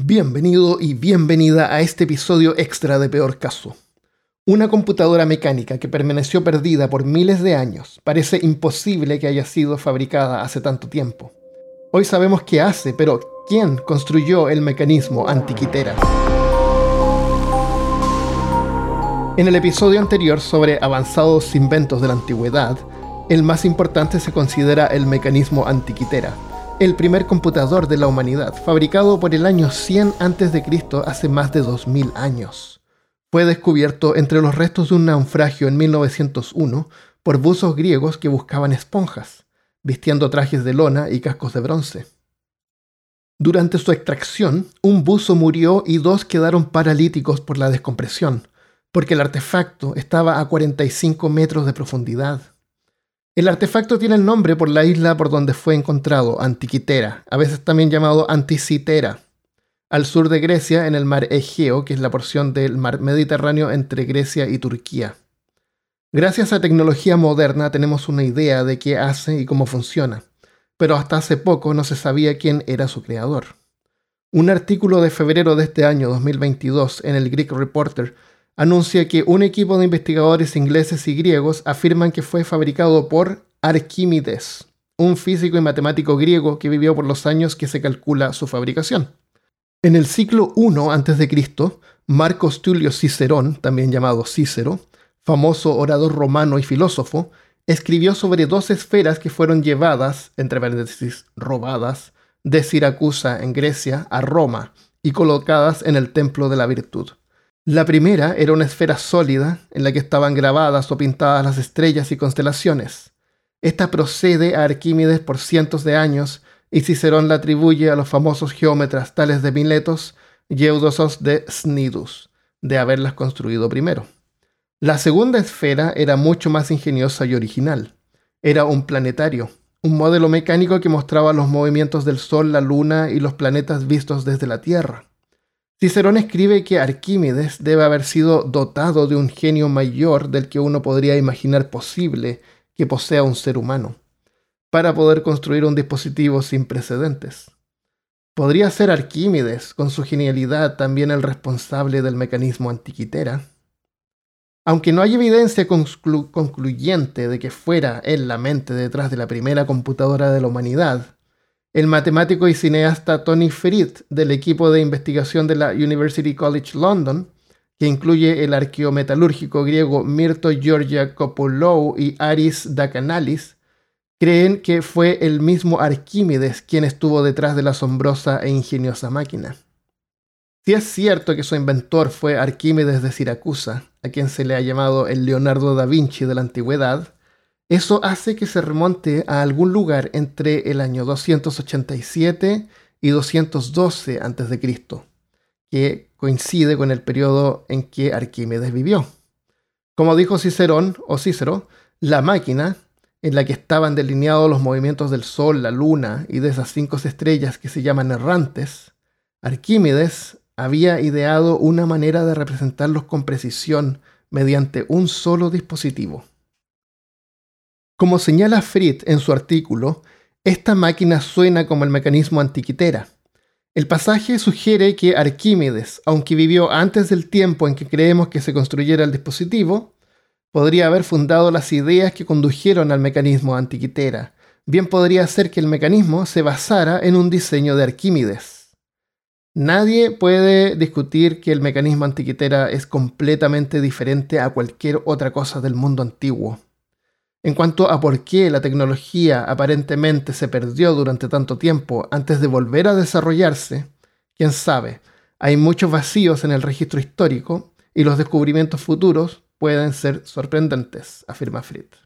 Bienvenido y bienvenida a este episodio extra de Peor Caso. Una computadora mecánica que permaneció perdida por miles de años parece imposible que haya sido fabricada hace tanto tiempo. Hoy sabemos qué hace, pero ¿quién construyó el mecanismo antiquitera? En el episodio anterior sobre avanzados inventos de la antigüedad, el más importante se considera el mecanismo antiquitera, el primer computador de la humanidad, fabricado por el año 100 a.C. hace más de 2000 años. Fue descubierto entre los restos de un naufragio en 1901 por buzos griegos que buscaban esponjas, vistiendo trajes de lona y cascos de bronce. Durante su extracción, un buzo murió y dos quedaron paralíticos por la descompresión, porque el artefacto estaba a 45 metros de profundidad. El artefacto tiene el nombre por la isla por donde fue encontrado, Antiquitera, a veces también llamado Anticitera, al sur de Grecia en el mar Egeo, que es la porción del mar Mediterráneo entre Grecia y Turquía. Gracias a tecnología moderna tenemos una idea de qué hace y cómo funciona, pero hasta hace poco no se sabía quién era su creador. Un artículo de febrero de este año 2022 en el Greek Reporter anuncia que un equipo de investigadores ingleses y griegos afirman que fue fabricado por Arquímedes, un físico y matemático griego que vivió por los años que se calcula su fabricación. En el siglo I a.C., Marcos Tulio Cicerón, también llamado Cícero, famoso orador romano y filósofo, escribió sobre dos esferas que fueron llevadas, entre paréntesis, robadas, de Siracusa en Grecia a Roma y colocadas en el Templo de la Virtud. La primera era una esfera sólida en la que estaban grabadas o pintadas las estrellas y constelaciones. Esta procede a Arquímedes por cientos de años y Cicerón la atribuye a los famosos geómetras tales de Miletos y Eudosos de Snidus, de haberlas construido primero. La segunda esfera era mucho más ingeniosa y original. Era un planetario, un modelo mecánico que mostraba los movimientos del Sol, la Luna y los planetas vistos desde la Tierra. Cicerón escribe que Arquímedes debe haber sido dotado de un genio mayor del que uno podría imaginar posible que posea un ser humano, para poder construir un dispositivo sin precedentes. ¿Podría ser Arquímedes, con su genialidad, también el responsable del mecanismo antiquitera? Aunque no hay evidencia concluyente de que fuera él la mente detrás de la primera computadora de la humanidad, el matemático y cineasta Tony Frit del equipo de investigación de la University College London, que incluye el arqueometalúrgico griego Mirto Georgia Kopolou y Aris Dakanalis, creen que fue el mismo Arquímedes quien estuvo detrás de la asombrosa e ingeniosa máquina. Si es cierto que su inventor fue Arquímedes de Siracusa, a quien se le ha llamado el Leonardo da Vinci de la antigüedad, eso hace que se remonte a algún lugar entre el año 287 y 212 a.C., que coincide con el periodo en que Arquímedes vivió. Como dijo Cicerón o Cícero, la máquina en la que estaban delineados los movimientos del Sol, la Luna y de esas cinco estrellas que se llaman errantes, Arquímedes había ideado una manera de representarlos con precisión mediante un solo dispositivo. Como señala Fritz en su artículo, esta máquina suena como el mecanismo antiquitera. El pasaje sugiere que Arquímedes, aunque vivió antes del tiempo en que creemos que se construyera el dispositivo, podría haber fundado las ideas que condujeron al mecanismo antiquitera. Bien podría ser que el mecanismo se basara en un diseño de Arquímedes. Nadie puede discutir que el mecanismo antiquitera es completamente diferente a cualquier otra cosa del mundo antiguo. En cuanto a por qué la tecnología aparentemente se perdió durante tanto tiempo antes de volver a desarrollarse, quién sabe, hay muchos vacíos en el registro histórico y los descubrimientos futuros pueden ser sorprendentes, afirma Fritz.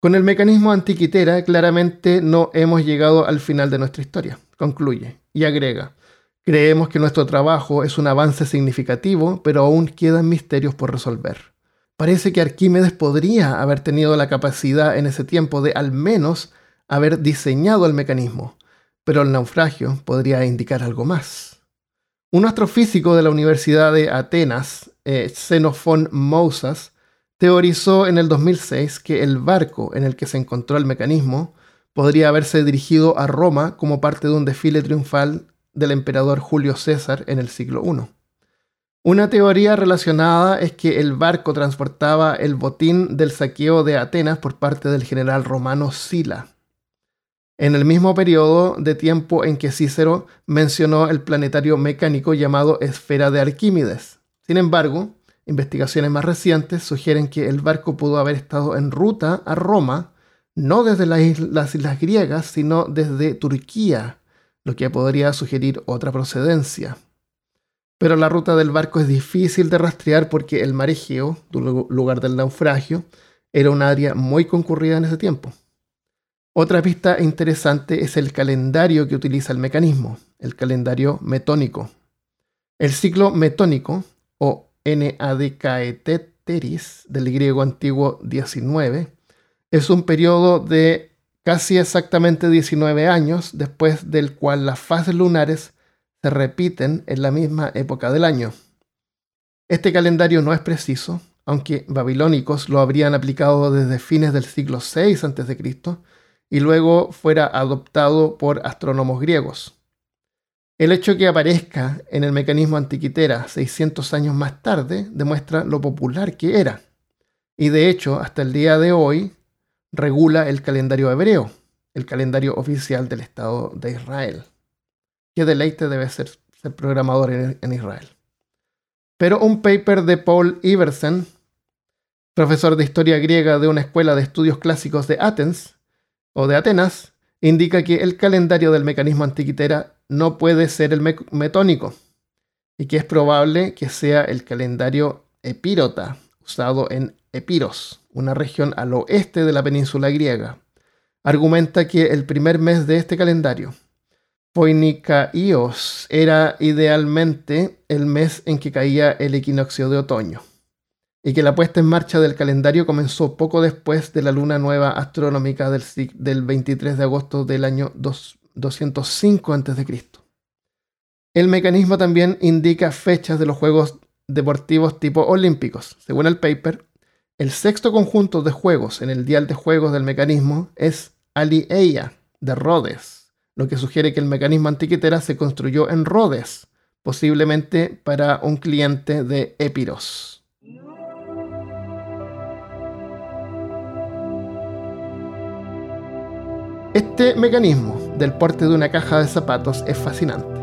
Con el mecanismo antiquitera claramente no hemos llegado al final de nuestra historia, concluye, y agrega, creemos que nuestro trabajo es un avance significativo, pero aún quedan misterios por resolver. Parece que Arquímedes podría haber tenido la capacidad en ese tiempo de al menos haber diseñado el mecanismo, pero el naufragio podría indicar algo más. Un astrofísico de la Universidad de Atenas, eh, Xenofón Mousas, teorizó en el 2006 que el barco en el que se encontró el mecanismo podría haberse dirigido a Roma como parte de un desfile triunfal del emperador Julio César en el siglo I. Una teoría relacionada es que el barco transportaba el botín del saqueo de Atenas por parte del general romano Sila. En el mismo periodo de tiempo en que Cícero mencionó el planetario mecánico llamado Esfera de Arquímedes. Sin embargo, investigaciones más recientes sugieren que el barco pudo haber estado en ruta a Roma, no desde las islas, griegas, sino desde Turquía, lo que podría sugerir otra procedencia. Pero la ruta del barco es difícil de rastrear porque el mar Egeo, lugar del naufragio, era un área muy concurrida en ese tiempo. Otra pista interesante es el calendario que utiliza el mecanismo, el calendario metónico. El ciclo metónico, o NADKETERIS, del griego antiguo 19, es un periodo de casi exactamente 19 años, después del cual las fases lunares se repiten en la misma época del año. Este calendario no es preciso, aunque babilónicos lo habrían aplicado desde fines del siglo VI a.C. y luego fuera adoptado por astrónomos griegos. El hecho que aparezca en el mecanismo antiquitera 600 años más tarde demuestra lo popular que era, y de hecho hasta el día de hoy regula el calendario hebreo, el calendario oficial del Estado de Israel. Qué deleite debe ser ser programador en, Israel. Pero un paper de Paul Iversen, profesor de historia griega de una escuela de estudios clásicos de Athens o de Atenas, indica que el calendario del mecanismo antiquitera no puede ser el metónico y que es probable que sea el calendario epírota, usado en Epiros, una región al oeste de la península griega. Argumenta que el primer mes de este calendario, Poinikaios era idealmente el mes en que caía el equinoccio de otoño, y que la puesta en marcha del calendario comenzó poco después de la luna nueva astronómica del, del 23 de agosto del año 205 a.C. El mecanismo también indica fechas de los Juegos Deportivos tipo olímpicos. Según el paper, el sexto conjunto de juegos en el dial de juegos del mecanismo es Alieia de Rhodes lo que sugiere que el mecanismo antiquitera se construyó en Rhodes, posiblemente para un cliente de Epiros. Este mecanismo del porte de una caja de zapatos es fascinante.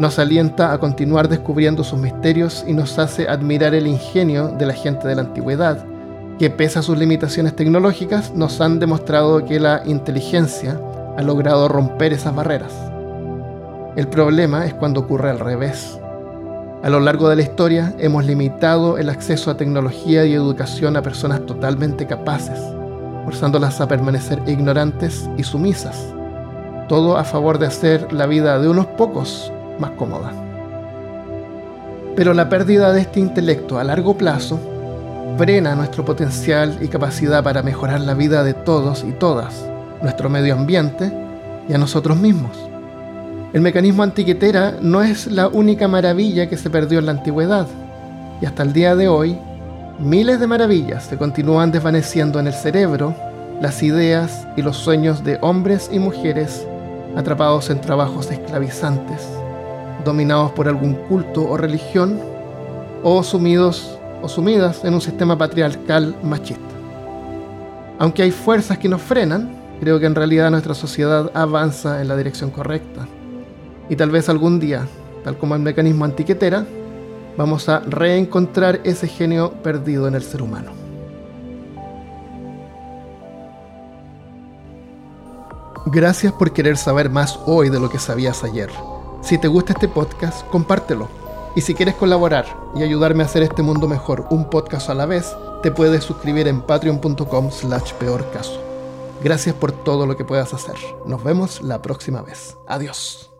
Nos alienta a continuar descubriendo sus misterios y nos hace admirar el ingenio de la gente de la antigüedad, que pese a sus limitaciones tecnológicas nos han demostrado que la inteligencia ha logrado romper esas barreras. El problema es cuando ocurre al revés. A lo largo de la historia hemos limitado el acceso a tecnología y educación a personas totalmente capaces, forzándolas a permanecer ignorantes y sumisas, todo a favor de hacer la vida de unos pocos más cómoda. Pero la pérdida de este intelecto a largo plazo frena nuestro potencial y capacidad para mejorar la vida de todos y todas nuestro medio ambiente y a nosotros mismos. El mecanismo antiquetera no es la única maravilla que se perdió en la antigüedad, y hasta el día de hoy, miles de maravillas se continúan desvaneciendo en el cerebro, las ideas y los sueños de hombres y mujeres atrapados en trabajos esclavizantes, dominados por algún culto o religión, o sumidos o sumidas en un sistema patriarcal machista. Aunque hay fuerzas que nos frenan, creo que en realidad nuestra sociedad avanza en la dirección correcta. Y tal vez algún día, tal como el mecanismo antiquetera, vamos a reencontrar ese genio perdido en el ser humano. Gracias por querer saber más hoy de lo que sabías ayer. Si te gusta este podcast, compártelo. Y si quieres colaborar y ayudarme a hacer este mundo mejor un podcast a la vez, te puedes suscribir en patreon.com slash peor caso. Gracias por todo lo que puedas hacer. Nos vemos la próxima vez. Adiós.